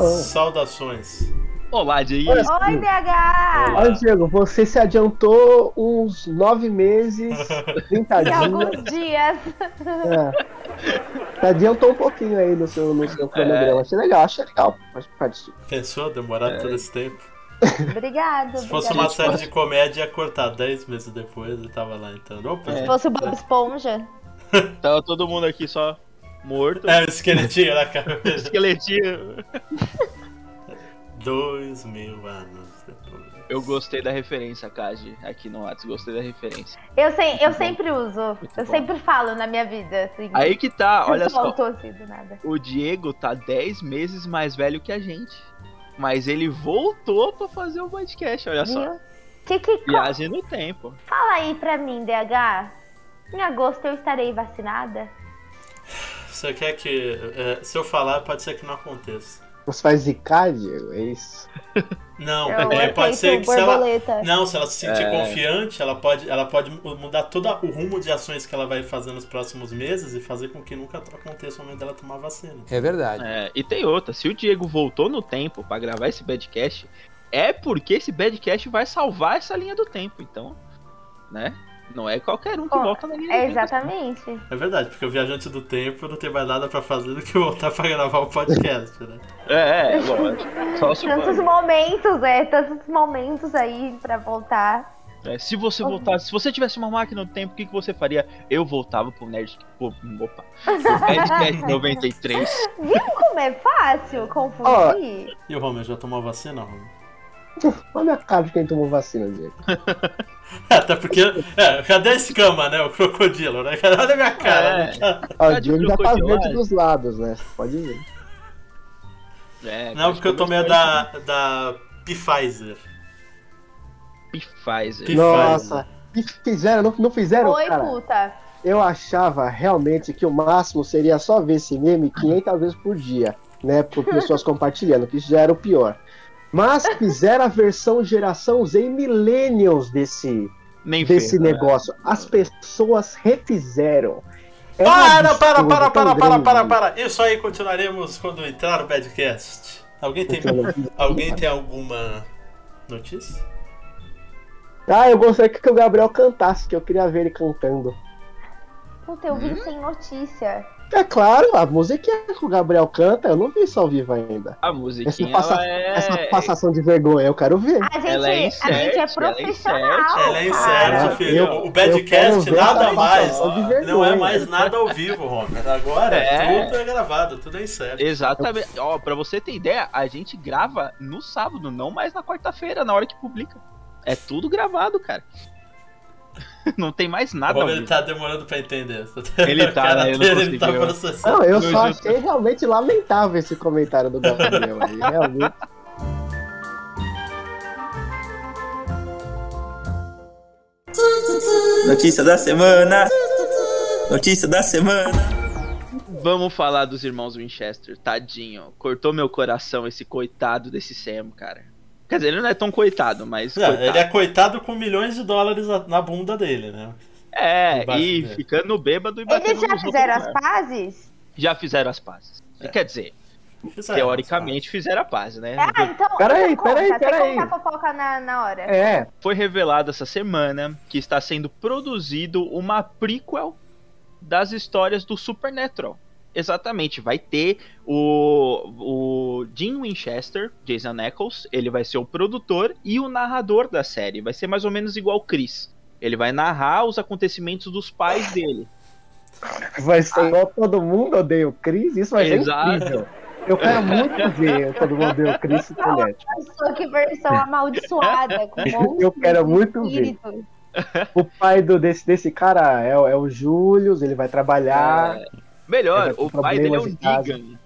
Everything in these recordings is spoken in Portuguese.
Saudações. Olá, Diego. Oi, Olá. Olha, Diego, você se adiantou uns nove meses, 30 E dias. alguns dias. É. Se adiantou um pouquinho aí no seu, no seu cronograma. Achei legal, achei legal participar. Pensou demorar É. todo esse tempo? Obrigado. Se fosse obrigado. uma série de comédia, ia cortar 10 meses depois e tava lá entrando. Opa, Se fosse o Bob Esponja. Tava todo mundo aqui só morto. é o esqueletinho na cabeça. Esqueletinho. Dois mil anos depois. Eu gostei da referência, Kaji, aqui no Whats. Gostei da referência. Eu, sei, eu sempre uso. Muito eu bom. sempre falo na minha vida. Assim. Aí que tá, olha só. assim do nada. O Diego tá 10 meses mais velho que a gente. Mas ele voltou pra fazer o podcast, olha só. Viu? Que que Viagem no tempo. Fala aí pra mim, DH. Em agosto eu estarei vacinada? Você quer que. é, se eu falar, pode ser que não aconteça. Você faz zicar, Diego? É isso? Não, Eu é, pode ser que se ela. Não, se ela se sentir É. confiante, ela pode, ela pode mudar todo o rumo de ações que ela vai fazer nos próximos meses e fazer com que nunca aconteça o momento dela tomar vacina. É verdade. É, e tem outra, se o Diego voltou no tempo pra gravar esse badcast, é porque esse badcast vai salvar essa linha do tempo, então, né? Não é qualquer um que Ó, volta na linha É do tempo. exatamente. É verdade, porque o viajante do tempo não tem mais nada pra fazer do que voltar pra gravar o podcast, né? É, é, lógico. Só Tantos momentos, é. Tantos momentos aí pra voltar. é, Se você voltasse, se você tivesse uma máquina do tempo, o que, que você faria? Eu voltava pro Nerd. Pro, opa. Pro Badcast 93. Viu como é fácil confundir? E o Romeu já tomou vacina, Romeu? Olha a minha cara de quem tomou vacina, Diego. Até porque. É, cadê a escama, né? O crocodilo, né? Olha a minha cara. É. né? Ó, o Diego já tá verde dos lados, né? Pode ver. É, Não, porque eu tomei a da, da Pfizer. Pfizer. Nossa, e fizeram, não, não fizeram, Oi, cara? puta. Eu achava realmente que o máximo seria só ver esse meme 500 vezes por dia, né? Por pessoas compartilhando, que isso já era o pior. Mas fizeram a versão geração Z e millennials desse, Nem desse ferro, né? negócio. As pessoas refizeram. É Para, para, para, para, para, para, para. Isso aí continuaremos quando entrar no Badcast. Alguém tem, alguém tem alguma notícia? Ah, eu gostaria que o Gabriel cantasse, que eu queria ver ele cantando. Puta, eu vim sem notícia. É claro, a musiquinha que o Gabriel canta, eu não vi isso ao vivo ainda. A Essa, musiquinha, passa- ela é... essa passação de vergonha eu quero ver. A gente, Ela é a gente é insert, ela é profissional. insert. Ela é insert, filho. eu- o ver nada mais. Não é mais nada ao vivo, Romer. Agora É. tudo é gravado, tudo é insert. Exatamente. Ó, pra você ter ideia, a gente grava no sábado, não mais na quarta-feira, na hora que publica. É tudo gravado, cara. Não tem mais nada. vivo. tá demorando pra entender. Ele tá, cara né? Ele não dele, ele tá processando. Não, eu só achei realmente lamentável esse comentário do Gabriel aí. Realmente. Notícia da semana. Notícia da semana. Vamos falar dos irmãos Winchester. Tadinho. Cortou meu coração esse coitado desse Sam, cara. Quer dizer, ele não é tão coitado, mas. Não, coitado. ele é coitado com milhões de dólares na- bunda dele, né? É, e dele. ficando bêbado e batendo Eles já fizeram outros, as né? pazes? Já fizeram as pazes. É. Quer dizer, Fizeram, teoricamente fizeram a paz, né? Ah, então. Peraí, então conta, peraí, Você peraí. conta a fofoca na, na hora. É, Foi revelado essa semana que está sendo produzido uma prequel das histórias do Supernatural. Exatamente, vai ter o, o Jim Winchester, Jason Eccles, ele vai ser o produtor e o narrador da série. Vai ser mais ou menos igual o Chris. Ele vai narrar os acontecimentos dos pais dele. vai ser igual todo mundo odeia o Chris, isso vai ser Exato. incrível. Eu quero muito ver todo mundo odeia o Chris Tonetti. Só que versão amaldiçoada, com Eu quero e muito ver. O pai do, desse, desse cara é, o- é o Július, ele vai trabalhar. É, melhor, o pai dele é casa. Negan.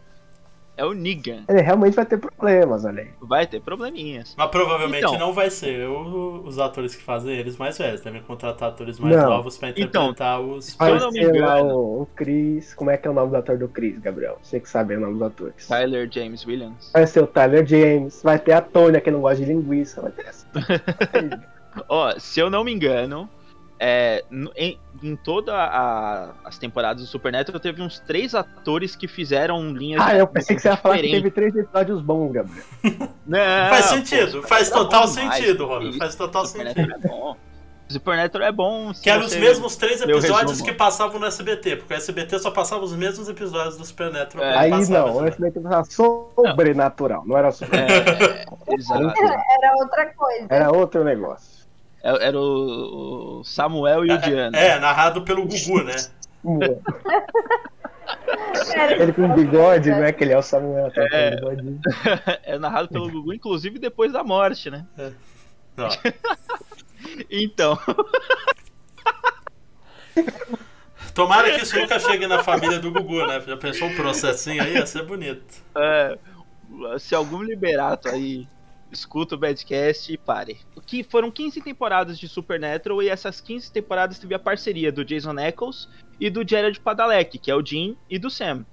É o Negan. Ele realmente vai ter problemas, olha aí. Vai ter probleminhas. Mas provavelmente Então. não vai ser o- os atores que fazem eles mais velhos. Devem contratar atores mais Não. novos pra interpretar os. Vai eu não me engano. o, o Chris. Como é que é o nome do ator do Chris, Gabriel? Você que sabe o nome dos atores. Tyler James Williams. Vai ser o Tyler James, vai ter a Tônia, que não gosta de linguiça, vai ter essa. Ó, se eu não me engano, é, em, em todas as temporadas do Supernatural, teve uns três atores que fizeram linhas Ah, eu pensei que você ia falar que teve três episódios bons, Gabriel. Não, Faz pô, sentido, faz é total bom demais, sentido, que Romero. isso, Faz total sentido. Supernatural é bom. Supernatural é bom. se Que eram os mesmos três episódios resumo. que passavam no SBT, porque o SBT só passava os mesmos episódios do Supernatural. É. Aí passava, não, o? SBT era sobrenatural, não era super. É, exato. Era outra coisa. Era outro negócio. É- Era o Samuel e o Diana. É, narrado pelo Gugu, né? Ele com bigode, não é que ele é o Samuel, tá É. É narrado pelo Gugu, inclusive depois da morte, né? Não. Então, Tomara que isso nunca chegue na família do Gugu, né? Já pensou um processinho aí? Ia ser bonito. é, se algum liberato aí escuta o Badcast, pare. Que foram 15 temporadas de Supernatural e essas 15 temporadas teve a parceria do Jason Ackles e do Jared Padalecki, que é o Jim e do Sam.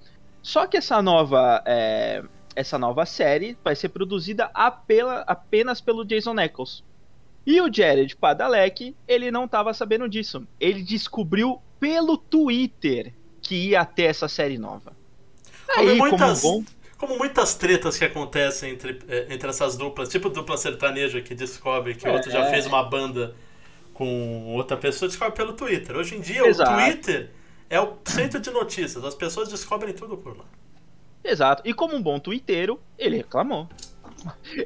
Só que essa nova é, essa nova série vai ser produzida apela- apenas pelo Jason Ackles. E o Jared Padalecki, ele não estava sabendo disso. Ele descobriu pelo Twitter que ia ter essa série nova. Como Aí, muitas, como bom como muitas tretas que acontecem entre, eh, entre essas duplas, tipo dupla sertaneja que descobre que o outro já É. fez uma banda com outra pessoa, descobre pelo Twitter. Hoje em dia, Exato. o Twitter é o centro de notícias, as pessoas descobrem tudo por lá. Exato. E como um bom twitteiro, ele reclamou.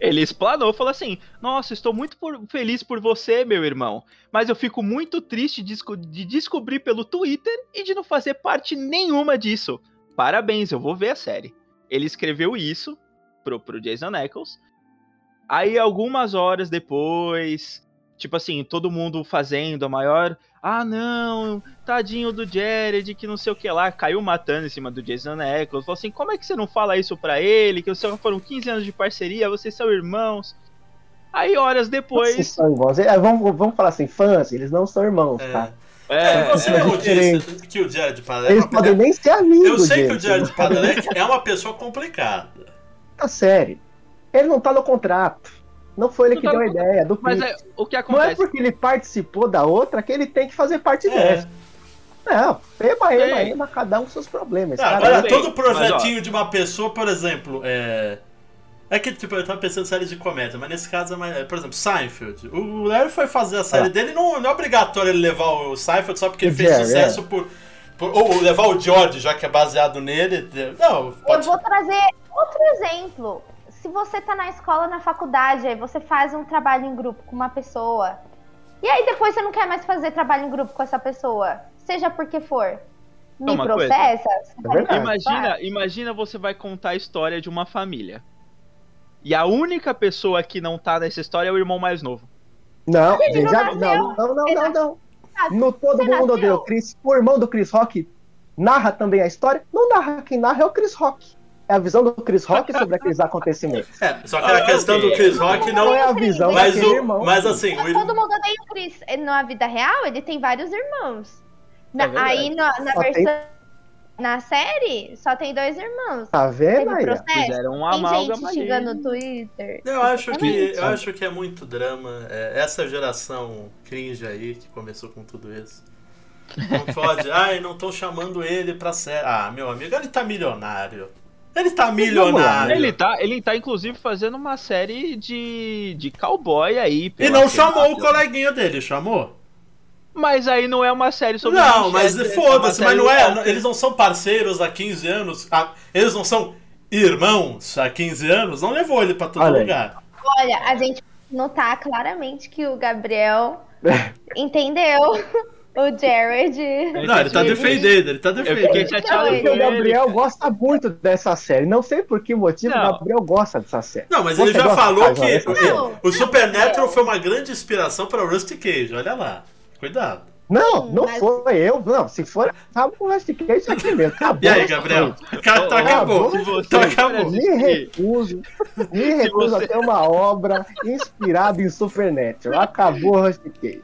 Ele explanou, falou assim: Nossa, estou muito por- feliz por você, meu irmão. Mas eu fico muito triste de, de descobrir pelo Twitter e de não fazer parte nenhuma disso. Parabéns, eu vou ver a série. Ele escreveu isso pro, pro Jason Ackles. Aí, algumas horas depois, tipo assim, todo mundo fazendo a maior. Ah, não, tadinho do Jared, que não sei o que lá, caiu matando em cima do Jason Ackles. Falou assim: como é que você não fala isso pra ele? Que vocês foram 15 anos de parceria, vocês são irmãos. Aí, horas Vocês depois. são irmãos. É, vamos, vamos falar assim, fãs, eles não são irmãos, É. tá? É, Você é mesmo disse que o Jared Padalecki. Eles podem nem ser amigos, Eu sei que o gente. Jared Padalecki é uma pessoa complicada. Tá sério. Ele não tá no contrato. Não foi ele Não que tá deu a ideia do mas é, o que Não é acontece? porque ele participou da outra que ele tem que fazer parte É. dessa. Não, ema, ema, ema, cada um com seus problemas. Cara. agora, todo mas, projetinho de uma pessoa, por exemplo, é. É que, tipo, eu tava pensando em séries de comédia, mas nesse caso é mais. é, Por exemplo, Seinfeld. O Larry foi fazer a série Ah. dele, não, não é obrigatório ele levar o Seinfeld só porque ele fez Jerry, sucesso por, por- Ou levar o George, já que é baseado nele. Não, Eu pode. vou trazer outro exemplo. Se você tá na escola, na faculdade, aí você faz um trabalho em grupo com uma pessoa. E aí depois você não quer mais fazer trabalho em grupo com essa pessoa. Seja por que for. Me Uma coisa. processa? É. Imagina, imagina você vai contar a história de uma família. E a única pessoa que não tá nessa história é o irmão mais novo. Não, Ele já, não, não, não, não, não. No Todo Mundo. Odeia o Chris, o irmão do Chris Rock narra também a história. Não narra, quem narra é o Chris Rock. É a visão do Chris Rock sobre aqueles acontecimentos. É, só que a Ah, questão do Chris Rock Não não. é a visão Mas, daquele o, irmão. mas assim, o todo mundo odeia o Chris. Na vida real, ele tem vários irmãos. Na- É aí na, na versão. Na série, só tem dois irmãos. Tá vendo aí? Fizeram um Tem amálgama gente ali. xingando no Twitter. Eu acho que, eu acho que é muito drama. É, essa geração cringe aí que começou com tudo isso. Não pode. Ai, não estão chamando ele pra série. Ah, meu amigo, ele tá milionário. Ele tá milionário. Ele tá, ele tá inclusive fazendo uma série de, de cowboy aí. E não chamou o coleguinha dele, chamou? Mas aí não é uma série sobre Não, mas Winchester, é foda-se, uma mas não é. de- Eles não são parceiros há 15 anos. ah, Eles não são irmãos há 15 anos. Não levou ele pra todo Olha lugar. Olha, a gente notar claramente que o Gabriel entendeu o Jared. Não, ele tá Eu defendendo, ele tá Eu fiquei defendendo. chateado Não, Porque com o Gabriel gosta muito dessa série. Não sei por que motivo Não. o Gabriel gosta dessa série. Não, mas Você ele já falou que essa o- Supernatural foi uma grande inspiração para o Rusty Cage, olha lá. Cuidado. Não, não Mas- foi eu. Não, se for, acaba com o Rusty Cage aqui mesmo. Acabou. E aí, Gabriel? Cara, tá, acabou. for acabou. Me recuso, me recuso você- a ter uma obra inspirada em Supernatural. Acabou o Rusty Cage.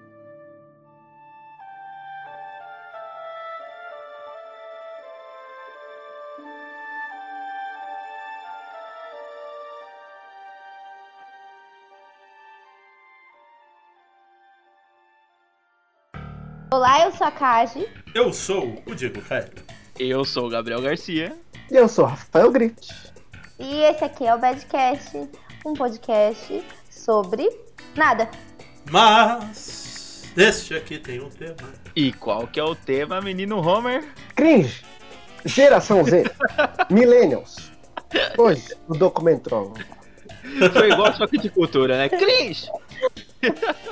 Olá, eu sou a Kaji. Eu sou o Diego Caio. Eu sou o Gabriel Garcia. E eu sou Rafael Grit. E esse aqui é o Badcast, um podcast sobre nada. Mas este aqui tem um tema. E qual que é o tema, menino Homer? Cringe. Geração Z. Millennials. Hoje, o documentário. Foi igual só que de cultura, né? Cringe!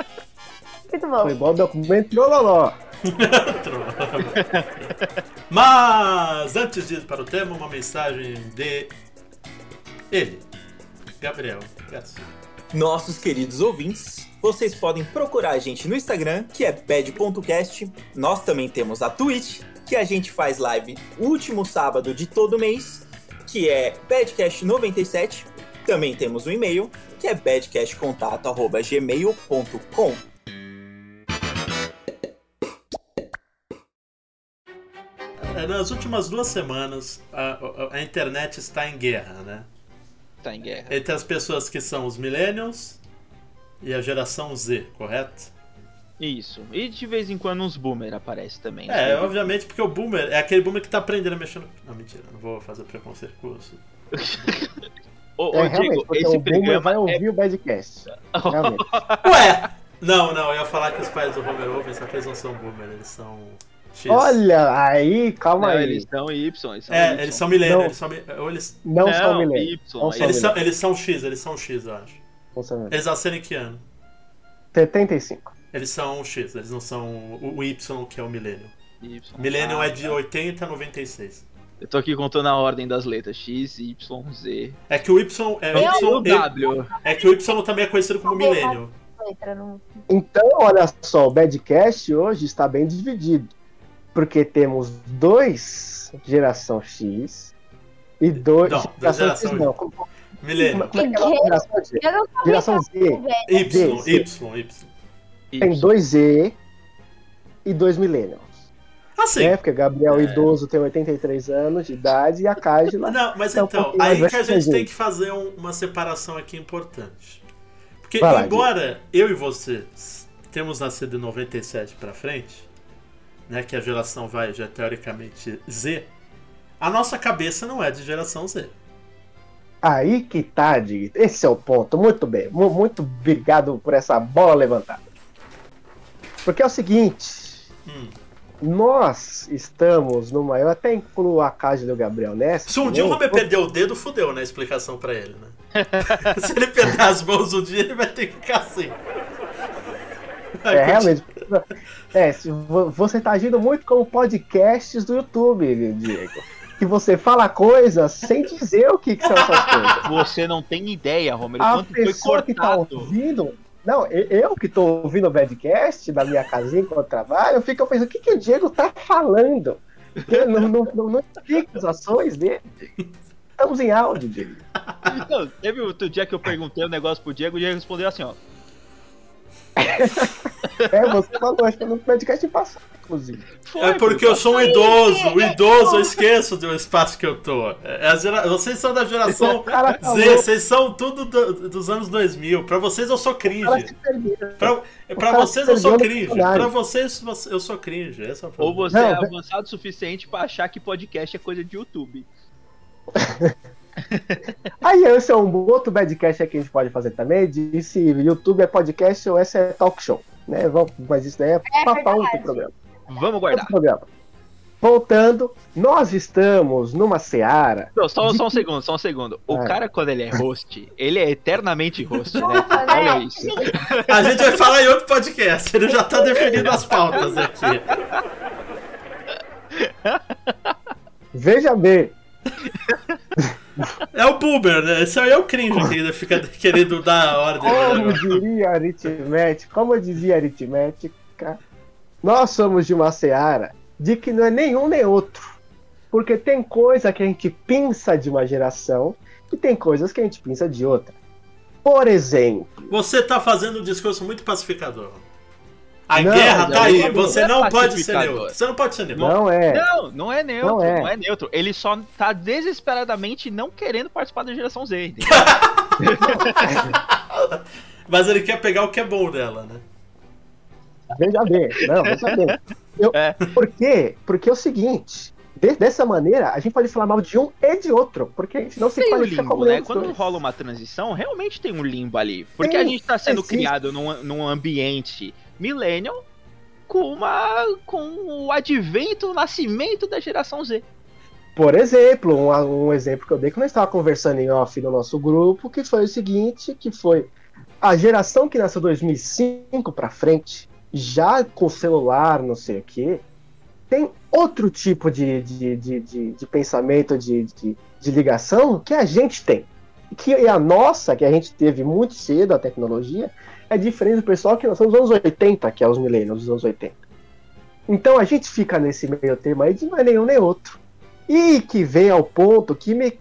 Muito bom. Foi igual o documento Loló. Mas antes de ir para o tema, uma mensagem de ele, Gabriel Garcia. Nossos queridos ouvintes, vocês podem procurar a gente no Instagram, que é bad.cast. Nós também temos a Twitch, que a gente faz live último sábado de todo mês, que é badcast97. Também temos o e-mail, que é badcastcontato.gmail.com. Nas últimas duas semanas, a, a- a internet está em guerra, né? Tá em guerra. Entre as pessoas que são os millennials e a geração Z, correto? Isso. E de vez em quando uns boomer aparecem também. É, obviamente porque o boomer é aquele boomer que tá aprendendo a mexer no... Não, mentira, não vou fazer preconceito com isso. Ô, É, ô, Diego, esse o Boomer vai é... ouvir o Badcast. Ué! Não, não, eu ia falar que os pais do Homer ouvem, só que eles não são boomer, eles são X. Olha, aí, calma Não, aí. eles são Y, eles são É, Y. eles são Não. eles são... Ou eles... Não, Não, são são Eles são, eles são X, eles são X, eu acho. Eles nasceram em que ano? 75. Eles são X, eles não são o o Y, que é o. Y. Millennial Ah, é de 80 a 96. Eu tô aqui contando a ordem das letras. X, Y, Z. É que o Y é, Y, W. é que o Y também é conhecido como no- Então, olha só, o Badcast hoje está bem dividido. Porque temos dois geração X e dois. Não, dois geração X não. Como, como é que é geração X? Eu não sabia Geração Z. velho. Y, Y, Y. Tem dois Z e dois Millennials. Assim, Né? Porque Gabriel idoso tem 83 anos de idade e a Cágila. não, mas É então, aí que a gente tem que fazer um- uma separação aqui importante. Porque Vai lá, embora eu e você temos nascido em 97 pra frente, né, que a geração vai já teoricamente Z, a nossa cabeça não é de geração Z. Aí que tá, Dig. Esse é o ponto. Muito bem. Mu- Muito obrigado por essa bola levantada. Porque é o seguinte. Hum. Nós estamos numa. Eu até incluo a Cágila e o Gabriel nessa. Se um dia o Homer perder o dedo, fudeu, né? A explicação pra ele, né? Se ele perder as mãos um dia, ele vai ter que ficar assim. Vai, É, realmente. É, você tá agindo muito como podcasts do YouTube, Diego. Que você fala coisas sem dizer o que, que são essas coisas. Você não tem ideia, Homer, o A quanto foi pessoa que tá cortado. ouvindo. Não, eu que tô ouvindo o Badcast da minha casinha enquanto eu trabalho, eu fico pensando, o que, que o Diego tá falando? Eu não, não, não, não explico as ações dele. Estamos em áudio, Diego. Não, teve outro dia que eu perguntei o negócio pro Diego, o Diego respondeu assim, ó. É, você falou, acho que no podcast passado, inclusive. Foi, É porque eu sou um idoso. O idoso, eu esqueço do espaço que eu tô. É a gera- Vocês são da geração falou, Z, vocês são tudo do- dos anos 2000. Pra vocês eu sou cringe. Pra, pra vocês eu sou no cringe. Pra vocês você- eu sou cringe. Esse é Ou você é avançado o suficiente pra achar que podcast é coisa de YouTube. Aí esse é um outro Badcast que a gente pode fazer também, de se YouTube é podcast ou esse é talk show. Né? Mas isso daí é, pra verdade. outro programa. Vamos guardar. Outro programa. Voltando, nós estamos numa seara. Não, só, só um segundo, só um segundo. O É. cara, quando ele é host, ele é eternamente host, né? Né? Olha isso. A gente vai falar em outro podcast. Ele já tá definindo as pautas aqui. Veja bem, É o Boomer, né? Esse aí é o cringe que ainda fica querendo dar a ordem. como né? diria a aritmética, como eu dizia aritmética, nós somos de uma seara de que não é nenhum nem outro. Porque tem coisa que a gente pensa de uma geração e tem coisas que a gente pensa de outra. Por exemplo, Você tá fazendo um discurso muito pacificador. A Não, guerra tá aí. não Você é não pode ser neutro. Você não pode ser neutro. não é. Não, não é neutro, Não não é. é. neutro. Ele só tá desesperadamente não querendo participar da geração Z. Mas ele quer pegar o que é bom dela, né? Veja bem, não, veja bem. Eu, É. Por quê? Porque é o seguinte, de- dessa maneira, a gente pode falar mal de um e de outro, porque a gente não se Tem um qualifica limbo, como né? Quando dois. rola uma transição, realmente tem um limbo ali. Porque Tem, a gente tá sendo existe. criado num, num ambiente millennial com, uma, com o advento, o nascimento da geração Z. Por exemplo, um, um exemplo que eu dei que nós estávamos conversando em off no nosso grupo, que foi o seguinte, que foi a geração que nasceu 2005 para frente, já com celular, não sei o quê, tem outro tipo de, de, de, de, de pensamento, de, de, de ligação que a gente tem. Que é a nossa, que a gente teve muito cedo, a tecnologia, é diferente do pessoal que nasceu nos anos 80, que é os millennials dos anos 80. Então a gente fica nesse meio termo aí de não é nenhum nem outro. E que vem ao ponto que me,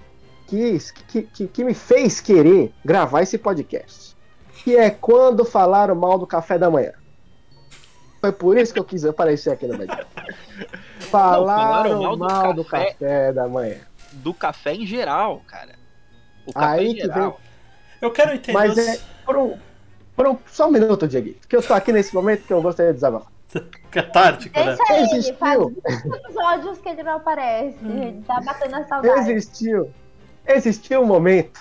que, que, que, que me fez querer gravar esse podcast. Que é quando falaram mal do café da manhã. Foi por isso que eu quis aparecer aqui no meio. Falaram falaram mal, do, café. da manhã. Do café em geral, cara. O café Aí em que geral. Eu quero entender. Mas os- é. Por um, por um, só um minuto, Diego. Que eu tô aqui nesse momento que eu gostaria de desabafar. Catártico, né? Deixa ele, Existiu. faz muitos episódios que ele não aparece. Tá batendo a saudade. Existiu. Existiu um momento.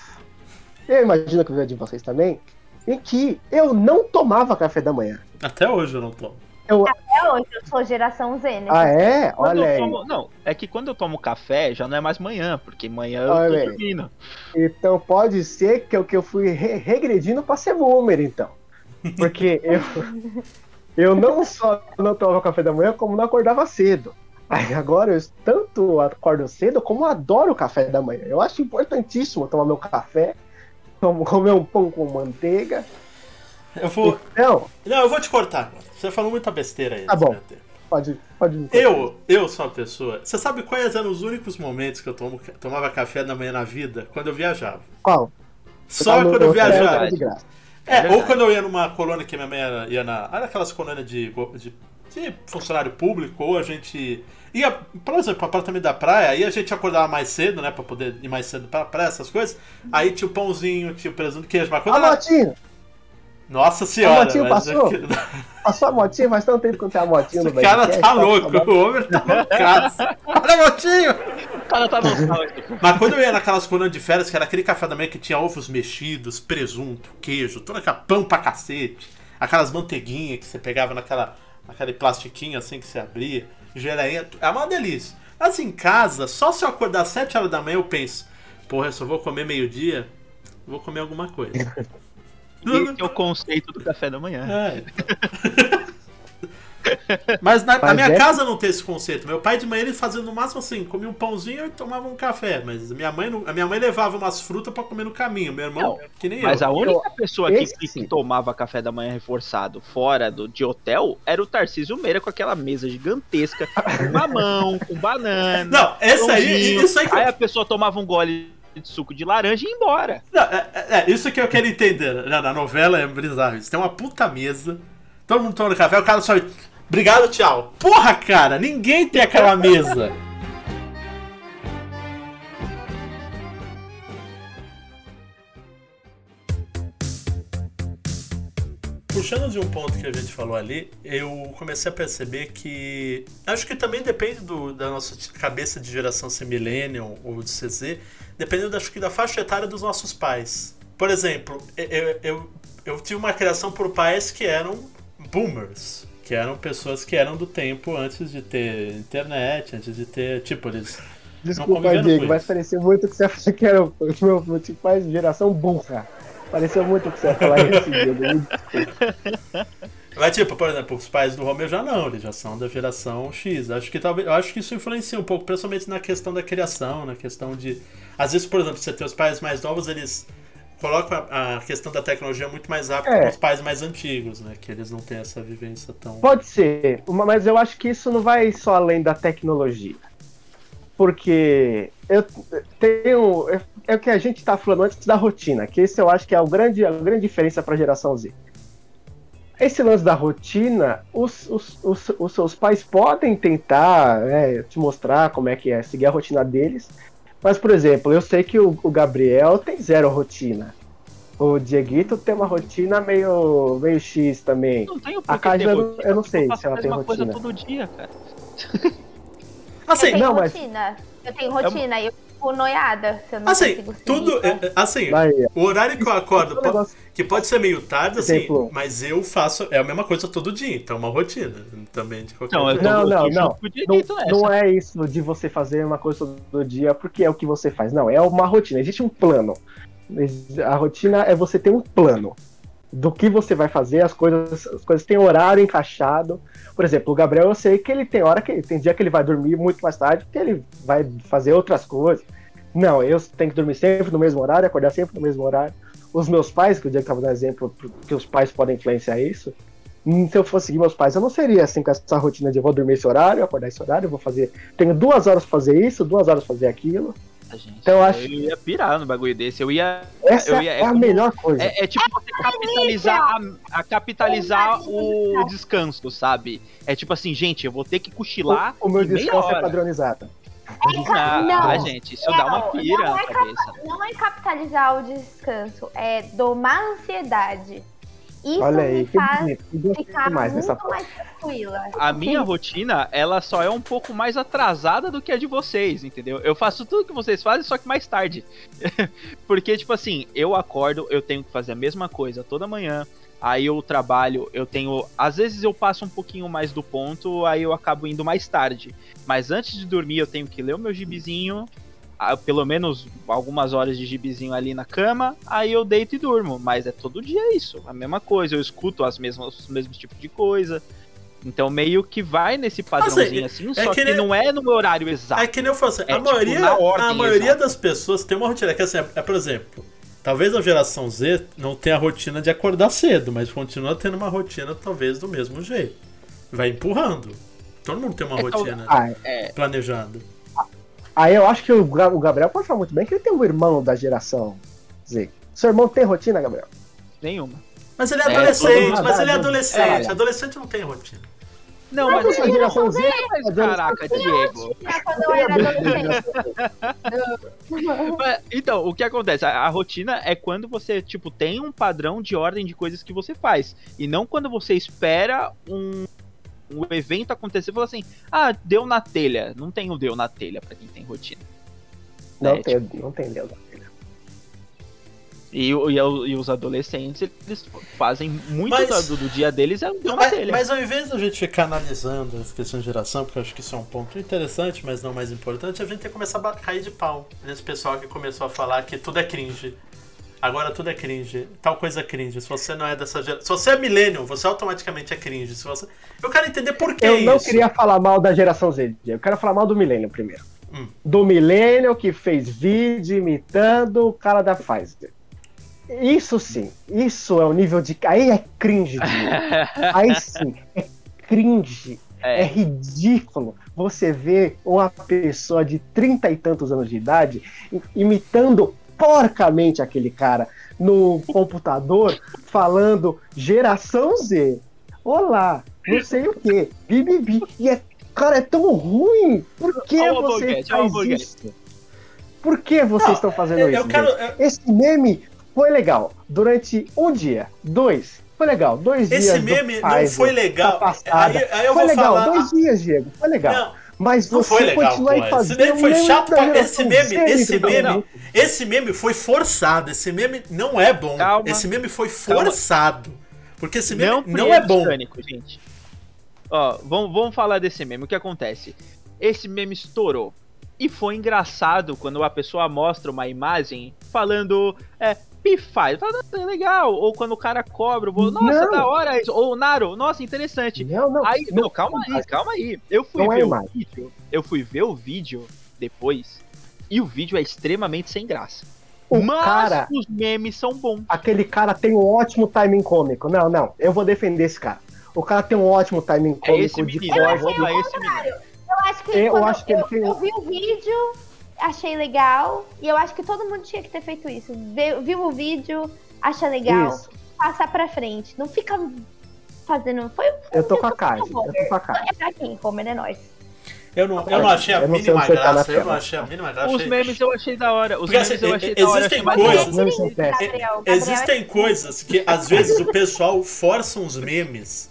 Eu imagino que o de vocês também. Em que eu não tomava café da manhã. Até hoje eu não tomo. Até hoje eu sou geração Z, né? Ah, é? Quando Olha eu aí. tomo- não, é que quando eu tomo café já não é mais manhã, porque manhã eu Olha tô aí. dormindo. Então pode ser que eu, que eu fui re- regredindo pra ser boomer, então. Porque eu, eu não só não tomava café da manhã, como não acordava cedo. Aí agora eu tanto acordo cedo como adoro café da manhã. Eu acho importantíssimo tomar meu café, comer um pão com manteiga. Eu vou. Então, Não, eu vou te cortar. Você falou muita besteira aí. Tá bom. Pode, pode me Eu, eu sou uma pessoa. Você sabe quais eram os únicos momentos que eu tomo, tomava café da manhã na vida? Quando eu viajava. Qual? Só Tá no quando eu viajava. graça. É, É ou quando eu ia numa colônia que minha mãe era, ia na. Era aquelas colônias de, de, de funcionário público, ou a gente ia, por exemplo, pro apartamento da praia, aí a gente acordava mais cedo, né? Pra poder ir mais cedo pra praia, essas coisas. Aí tinha o pãozinho, tinha o presunto queijo. Mas quando A era... motinha! Nossa senhora! motinho mas passou? aquilo- Passou a motinha, faz tanto tempo que não tem a motinha no Esse cara Badcast, tá louco, o Homer tá loucaço. Olha, motinho! O cara tá nostálgico. Mas quando eu ia naquelas colônias de férias, que era aquele café da manhã que tinha ovos mexidos, presunto, queijo, toda aquela pão pra cacete, aquelas manteiguinhas que você pegava naquela, naquele plastiquinho assim que você abria, geleinha, é uma delícia. Mas em casa, só se eu acordar às 7 horas da manhã eu penso, porra, eu só vou comer meio-dia, vou comer alguma coisa. Esse é o conceito do café da manhã. É. Mas na, na Mas minha é- casa não tem esse conceito. Meu pai de manhã ele fazia no máximo assim, comia um pãozinho e tomava um café. Mas minha mãe, não- a minha mãe levava umas frutas pra comer no caminho. Meu irmão, que nem Mas eu. a única pessoa que, que tomava café da manhã reforçado fora do, de hotel era o Tarcísio Meira com aquela mesa gigantesca, com mamão, com banana. Não, esse aí, isso aí que eu- Aí a pessoa tomava um gole de suco de laranja e ia embora. Não, é, é- é, isso que eu quero entender. Na, na novela é bizarro. Isso tem uma puta mesa, todo mundo tomando café, o cara só. Obrigado, tchau. Porra, cara, ninguém tem aquela mesa. Puxando de um ponto que a gente falou ali, eu comecei a perceber que. Acho que também depende do- da nossa cabeça de geração ser millennial ou de CZ, dependendo acho que da faixa etária dos nossos pais. Por exemplo, eu, eu, eu tive uma criação por pais que eram boomers, que eram pessoas que eram do tempo antes de ter internet, antes de ter. Tipo, eles. Desculpa, Diego, vai parecer muito que você acha que era o meu, meu tipo geração burra. Pareceu muito que você ia falar. Me desculpa. Mas, tipo, por exemplo, os pais do Romeu já não, eles já são da geração X. Acho que talvez. Acho que isso influencia um pouco, principalmente na questão da criação, na questão de. Às vezes, por exemplo, você tem os pais mais novos, eles colocam a, a questão da tecnologia muito mais rápido É. que os pais mais antigos, né? Que eles não têm essa vivência tão. Pode ser, mas eu acho que isso não vai só além da tecnologia. Porque eu tenho. É, é o que a gente está falando antes da rotina, que esse eu acho que é o grande, a grande diferença para a geração Z. Esse lance da rotina, os, os, os, os seus pais podem tentar né, te mostrar como é que é seguir a rotina deles. Mas, por exemplo, eu sei que o, o Gabriel tem zero rotina. O Dieguito tem uma rotina meio, meio X também. Não tenho A ter eu não- rotina, eu não sei se ela tem mesma coisa rotina. todo dia, cara. Assim, eu tenho não, mas- rotina. Eu tenho rotina e eu fico noiada se eu não assim, consigo seguir, tudo. tá? é, é, Assim, Aí, o horário que eu acordo, ó, po- negócio- que pode ser meio tarde, assim, Exemplo. mas eu faço. É a mesma coisa todo dia, então é uma rotina também de qualquer Não, Não, não, tô não. Não, não é isso de você fazer uma coisa todo dia porque é o que você faz. Não, é uma rotina. Existe um plano. A rotina é você ter um plano do que você vai fazer, as coisas, as coisas têm horário encaixado. Por exemplo, o Gabriel, eu sei que ele tem hora que tem dia que ele vai dormir muito mais tarde, porque ele vai fazer outras coisas. Não, eu tenho que dormir sempre no mesmo horário, acordar sempre no mesmo horário. Os meus pais, que o que estava dando exemplo, que os pais podem influenciar isso. hum, Se eu fosse seguir meus pais, eu não seria assim com essa rotina de eu vou dormir esse horário, acordar esse horário, vou fazer. Tenho duas horas pra fazer isso, duas horas pra fazer aquilo. Gente, Então eu acho- eu ia pirar no bagulho desse. Eu ia. Essa Eu ia- é, é a como- melhor coisa. É, é tipo você capitalizar, a, a capitalizar o descanso, sabe? É tipo assim, gente, eu vou ter que cochilar. o, o meu descanso é padronizado. Ah, Não. ah, gente, isso dá uma pira não é cabeça. Não é capitalizar o descanso, é domar a ansiedade. Isso Olha aí, me que faz bonito. que Gostei ficar demais muito foto. mais tranquila. A minha rotina, ela só é um pouco mais atrasada do que a de vocês, entendeu? Eu faço tudo que vocês fazem, só que mais tarde. Porque, tipo assim, eu acordo, eu tenho que fazer a mesma coisa toda manhã. Aí eu trabalho, eu tenho. Às vezes eu passo um pouquinho mais do ponto, aí eu acabo indo mais tarde. Mas antes de dormir, eu tenho que ler o meu gibizinho. Pelo menos algumas horas de gibizinho ali na cama, aí eu deito e durmo. Mas é todo dia isso, a mesma coisa. Eu escuto as mesmas, os mesmos tipos de coisa. Então meio que vai nesse padrãozinho assim, é só que que, nem- não é no meu horário exato. É que nem eu falo assim, É, a tipo, maioria, a maioria das pessoas tem uma rotina que assim, é, é, por exemplo, talvez a geração Z não tenha a rotina de acordar cedo, mas continua tendo uma rotina talvez do mesmo jeito. Vai empurrando. Todo mundo tem uma É, tal- rotina Ah, É, planejada. Aí eu acho que o, Ga- o Gabriel pode falar muito bem que ele tem um irmão da geração Z. Seu irmão tem rotina, Gabriel? nenhuma. Mas ele é É, adolescente, mas ele é É. adolescente. Adolescente não tem rotina. Não, Mas mas, a geração Z mas caraca, Diego. É adolescente. Mas, Então, o que acontece? A, a rotina é quando você, tipo, tem um padrão de ordem de coisas que você faz. E não quando você espera um, um evento acontecer e fala assim, ah, deu na telha. Não tem o deu na telha pra quem tem rotina. Não É, tem, não tem Deus. E, o- e o- e os adolescentes, eles fazem muito Mas- do, do dia deles é o deu na Mas, telha. mas ao invés da gente ficar analisando as questões de geração, porque eu acho que isso é um ponto interessante, mas não mais importante, a gente tem que começar a cair de pau nesse pessoal que começou a falar que tudo é cringe. Agora tudo é cringe, tal coisa é cringe. Se você não é dessa geração. Se você é millennial, você automaticamente é cringe. Se você... Eu quero entender por que Eu não isso. queria falar mal da geração Z. Eu quero falar mal do Millennium primeiro. Hum. Do Millennium que fez vídeo imitando o cara da Pfizer. Isso sim, isso é o nível de. Aí é cringe. Aí sim, é cringe. É. É. ridículo você ver uma pessoa de trinta e tantos anos de idade imitando porcamente aquele cara no computador, falando geração Z. Olá, não sei o que, bibibi. E é, cara, é tão ruim. Por que Olha o você faz isso? Por que vocês Não, estão fazendo Eu, isso? eu quero. eu- Esse meme foi legal durante um dia, dois. Foi legal, dois dias. Esse do meme não Pfizer, foi legal. Aí, aí eu foi vou legal, falar. dois dias, Diego. Foi legal. Não, Mas Não você foi legal, continua aí pô. Esse fazendo meme foi chato pra. Esse meme, Z, esse meme, esse meme foi forçado. Esse meme não é bom. Calma. Esse meme foi Calma. forçado. Porque esse meme não, não, é bom. britânico, gente. Ó, vamos, vamos falar desse meme. O que acontece? Esse meme estourou. E foi engraçado quando a pessoa mostra uma imagem falando, é, "Ah, é legal. Ou quando o cara cobra, eu vou, nossa, Não. da hora isso. Ou Naro, nossa, interessante. Não, não. Aí, não, não, calma aí, calma aí. Eu fui Não é ver o imagem. vídeo, eu fui ver o vídeo depois, e o vídeo é extremamente sem graça. O Mas cara, os memes são bons. aquele cara tem um ótimo timing cômico. Não, não. Eu vou defender esse cara. O cara tem um ótimo timing É esse cômico de menino, arroba esse menino. Eu acho que, Eu acho que ele eu, tem- eu vi o vídeo, achei legal. E eu acho que todo mundo tinha que ter feito isso. Vê- Viu o vídeo, acha legal, Isso. passar pra frente. Não fica fazendo. Foi Eu tô com a. Homer. Eu tô com a Kage. É pra quem? Homer é nós. Eu não, eu não achei a Eu mínima tá graça. Eu não achei a mínima graça. Os memes eu achei da hora. Os Porque, memes assim, eu achei e- da hora. existem coisas- são péssimos. Gabriel, Gabriel Existem é- coisas que às vezes o pessoal força uns memes.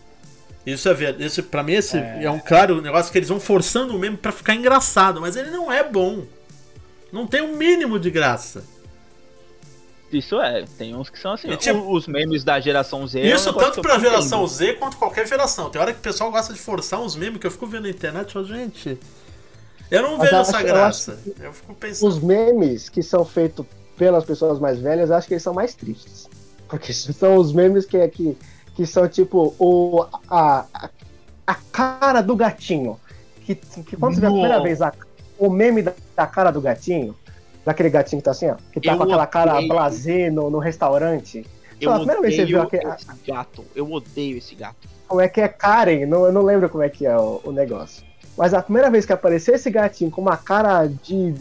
Isso é verdade. Isso, pra mim, esse é. um claro negócio que eles vão forçando o meme pra ficar engraçado, mas ele não é bom. Não tem um mínimo de graça. Isso é, tem uns que são assim. E, tipo, o- os memes da geração Z. é um Isso tanto pra geração entendo. Z quanto qualquer geração. Tem hora que o pessoal gosta de forçar uns memes que eu fico vendo na internet e falo, gente. Eu não Mas vejo essa acho- eu graça. Eu, fico pensando. Os memes que são feitos pelas pessoas mais velhas, eu acho que eles são mais tristes. Porque são os memes que, que, que são tipo o, a, a, a cara do gatinho. Que, que quando você vê a primeira vez a- o meme da, da cara do gatinho, daquele gatinho que tá assim, ó, que tá Eu com aquela cara odeio. blasé no, no restaurante. Eu a primeira vez que você viu odeio aquele- esse gato. Eu odeio esse gato. Como é que é Karen? Não, eu não lembro como é que é o, o negócio. Mas a primeira vez que apareceu esse gatinho com uma cara de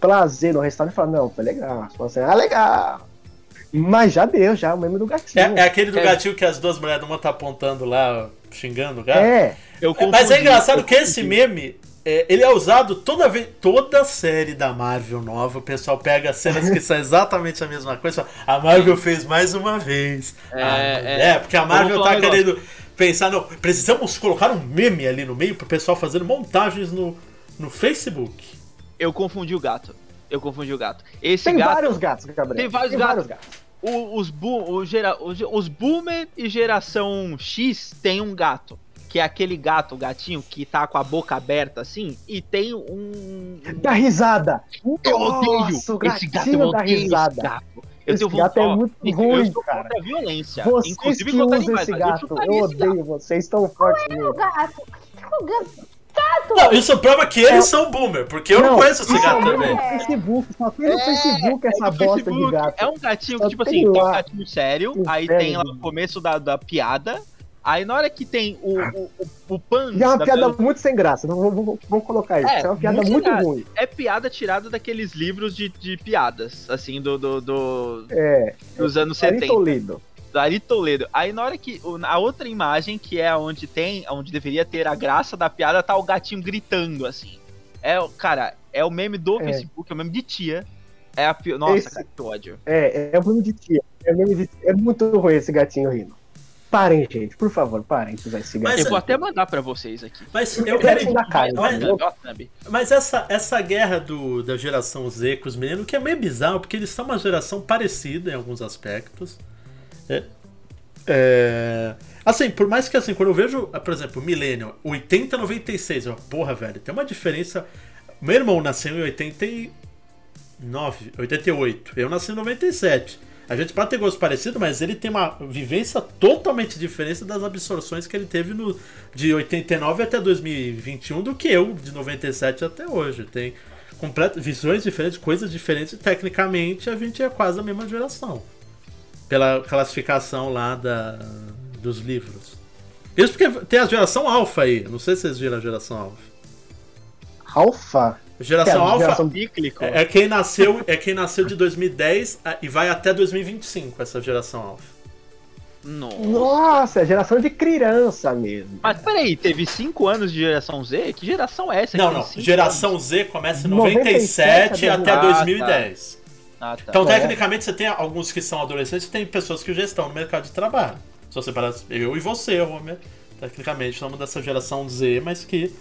prazer no restaurante, eu falei, não, foi legal. Você falou assim, ah, legal. Mas já deu, já, o meme do gatinho. É, é aquele do É. gatinho que as duas mulheres, uma tá apontando lá, xingando o gato. É, Eu Mas é engraçado eu que esse meme, é, ele é usado toda vez, toda série da Marvel nova, o pessoal pega cenas que são exatamente a mesma coisa, a Marvel fez mais uma vez. É, Ah, é. é, porque a Marvel tá um querendo pensar, não, precisamos colocar um meme ali no meio pro pessoal fazendo montagens no, no Facebook. Eu confundi o gato. Eu confundi o gato. Esse tem gato. vários gatos, Gabriel. Tem vários gatos. o- os, bu, o gera, os, os boomer e geração X tem um gato. Que é aquele gato, o gatinho, que tá com a boca aberta assim, e tem um. Dá risada. Eu odeio Nossa, o esse gato, eu odeio risada. esse gato. Eu Esse gato é muito eu ruim, sou cara. contra a violência. Vocês inclusive que contra animais, esse eu gato, chutaria eu esse gato. odeio vocês, estão fortes O mesmo. gato. O gato. Não, isso prova que eles são boomer, porque eu não, conheço esse gato é o também. do Facebook, só tem no Facebook essa É bosta Facebook. de gato. É um gatinho Só que, tipo assim, tem um lá. gatinho sério, aí velho tem lá de- o começo da, da piada, aí na hora que tem o, o, o, o pan. E é uma da- piada muito sem graça, não vamos, colocar isso. É, É, uma piada muito muito, graça. ruim. É piada tirada daqueles livros de, de piadas, assim, do, do, do- É, dos anos Ari 70. Toledo. do Ari Toledo. Aí na hora que. A outra imagem, que é onde tem. Onde deveria ter a graça da piada, tá o gatinho gritando, assim. É, o- cara, é o meme do É. Facebook, é o meme de tia. É a. Nossa, Esse- cara, que ódio. É, é o meme de tia. É, o meme de tia. é muito ruim esse gatinho rindo. Parem, gente, por favor, parem de usar esse Mas. Eu vou até mandar pra vocês aqui. Mas eu Eu quero. cara, mas-. Mas essa, essa guerra do, da geração Z com os meninos, que é meio bizarro, porque eles são uma geração parecida em alguns aspectos. É, é, assim, por mais que assim, quando eu vejo, ah, por exemplo, Millennium, 80 96, eu, porra, velho, tem uma diferença. Meu irmão nasceu em 89, 88, eu nasci em 97. A gente pode ter gosto parecido, mas ele tem uma vivência totalmente diferente das absorções que ele teve no, de 89 até 2021 do que eu, de 97 até hoje. Tem completo, visões diferentes, coisas diferentes. Tecnicamente, a gente é quase a mesma geração. Pela classificação lá da, dos livros. Isso porque tem a geração alfa aí. Não sei se vocês viram a geração alfa. Alfa? Geração É, a alfa geração- Cíclico. é, é quem nasceu, é quem nasceu de 2010 a- e vai até 2025 essa geração alfa. Nossa. Nossa, é geração de criança mesmo. Mas peraí, teve 5 anos de geração Z? Que geração é essa? Não, não. Geração anos? Z começa em 97 97 até Ah, tá. 2010. Ah, tá. Então, É. tecnicamente, você tem alguns que são adolescentes e tem pessoas que já estão no mercado de trabalho. Se você parar, eu e você, Homer, tecnicamente somos dessa geração Z, mas que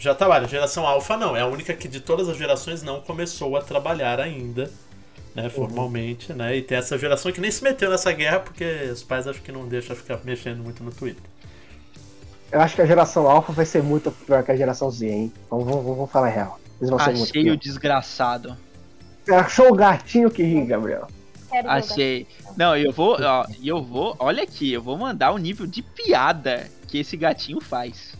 já trabalha. Geração Alpha não, é a única que de todas as gerações não começou a trabalhar ainda, né, formalmente, né? E tem essa geração que nem se meteu nessa guerra porque os pais acho que não deixam ficar mexendo muito no Twitter. Eu acho que a geração Alpha vai ser muito pior que a geração Z, hein? Vamos, vamos, vamos falar a real. Eles vão ser muito Achei o pior. desgraçado. Achou o gatinho que ri, Gabriel? Achei. Não, eu vou, ó, e eu vou, olha aqui, eu vou mandar o nível de piada que esse gatinho faz.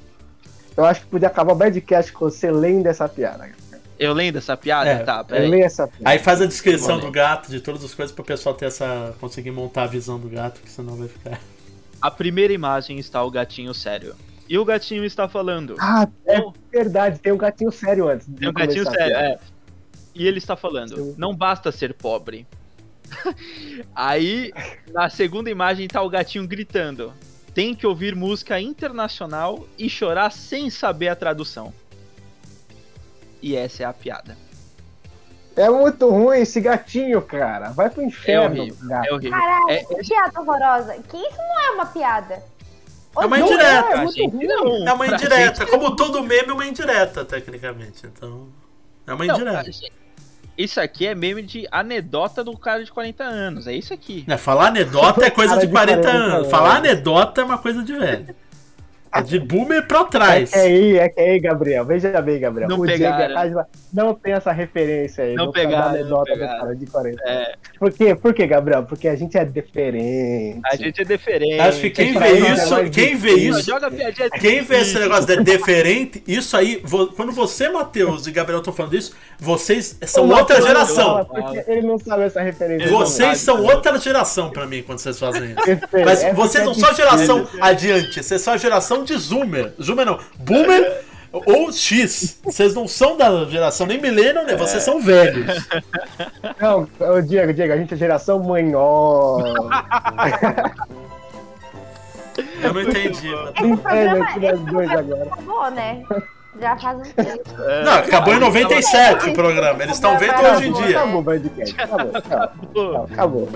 Eu acho que podia acabar o Badcast com você lendo essa piada. Eu lendo essa piada? É, tá, Eu peraí. leio essa piada. Aí faz a descrição do gato, de todas as coisas, pro pessoal ter essa. conseguir montar a visão do gato, que senão vai ficar. A primeira imagem está o gatinho sério. E o gatinho está falando. Ah, é Oh. verdade, tem um gatinho sério antes. Tem um gatinho sério, é. E ele está falando, Eu- não basta ser pobre. Aí, na segunda imagem, tá o gatinho gritando. Tem que ouvir música internacional e chorar sem saber a tradução. E essa é a piada. É muito ruim esse gatinho, cara. Vai pro inferno, horrível, gato. É horrível. Caralho, É- que piada horrorosa. Que isso não é uma piada. É uma Não indireta. é, muito gente não. É uma indireta. gente Como todo meme, é uma indireta, tecnicamente. Então. É uma Não, indireta. gente- isso aqui é meme de anedota do cara de 40 anos. É isso aqui. É, falar anedota é coisa de 40 40 anos. anos. Falar anedota é uma coisa de velho. É de boomer pra É trás. que aí, é que aí, Gabriel. Veja bem, Gabriel. Não o pegaram. Não tem essa referência aí. Não da pegaram, não pegaram. de 40. É, Por quê? Por quê, Gabriel? Porque a gente é diferente. a gente é diferente. Acho que quem vê é isso, mais quem vê isso, Joga piadinha quem vê esse negócio de diferente, isso aí, quando você, Matheus e Gabriel estão falando isso, vocês são O outra não geração. fala, Porque ele não sabe essa referência. Vocês são sabe, né? outra geração pra mim quando vocês fazem isso. Mas É vocês não são é geração adiante, vocês são a geração de Zoomer. Zoomer não, Boomer ou X. Vocês não são da geração nem milênio, nem vocês são velhos. Não, Diego, Diego, a gente é geração manhó. Eu não entendi. mano. Esse programa, entre as duas agora. acabou, né? Já faz um tempo. Não, acabou em 97 o programa. Eles estão vendo hoje em dia. Acabou, acabou, acabou. acabou.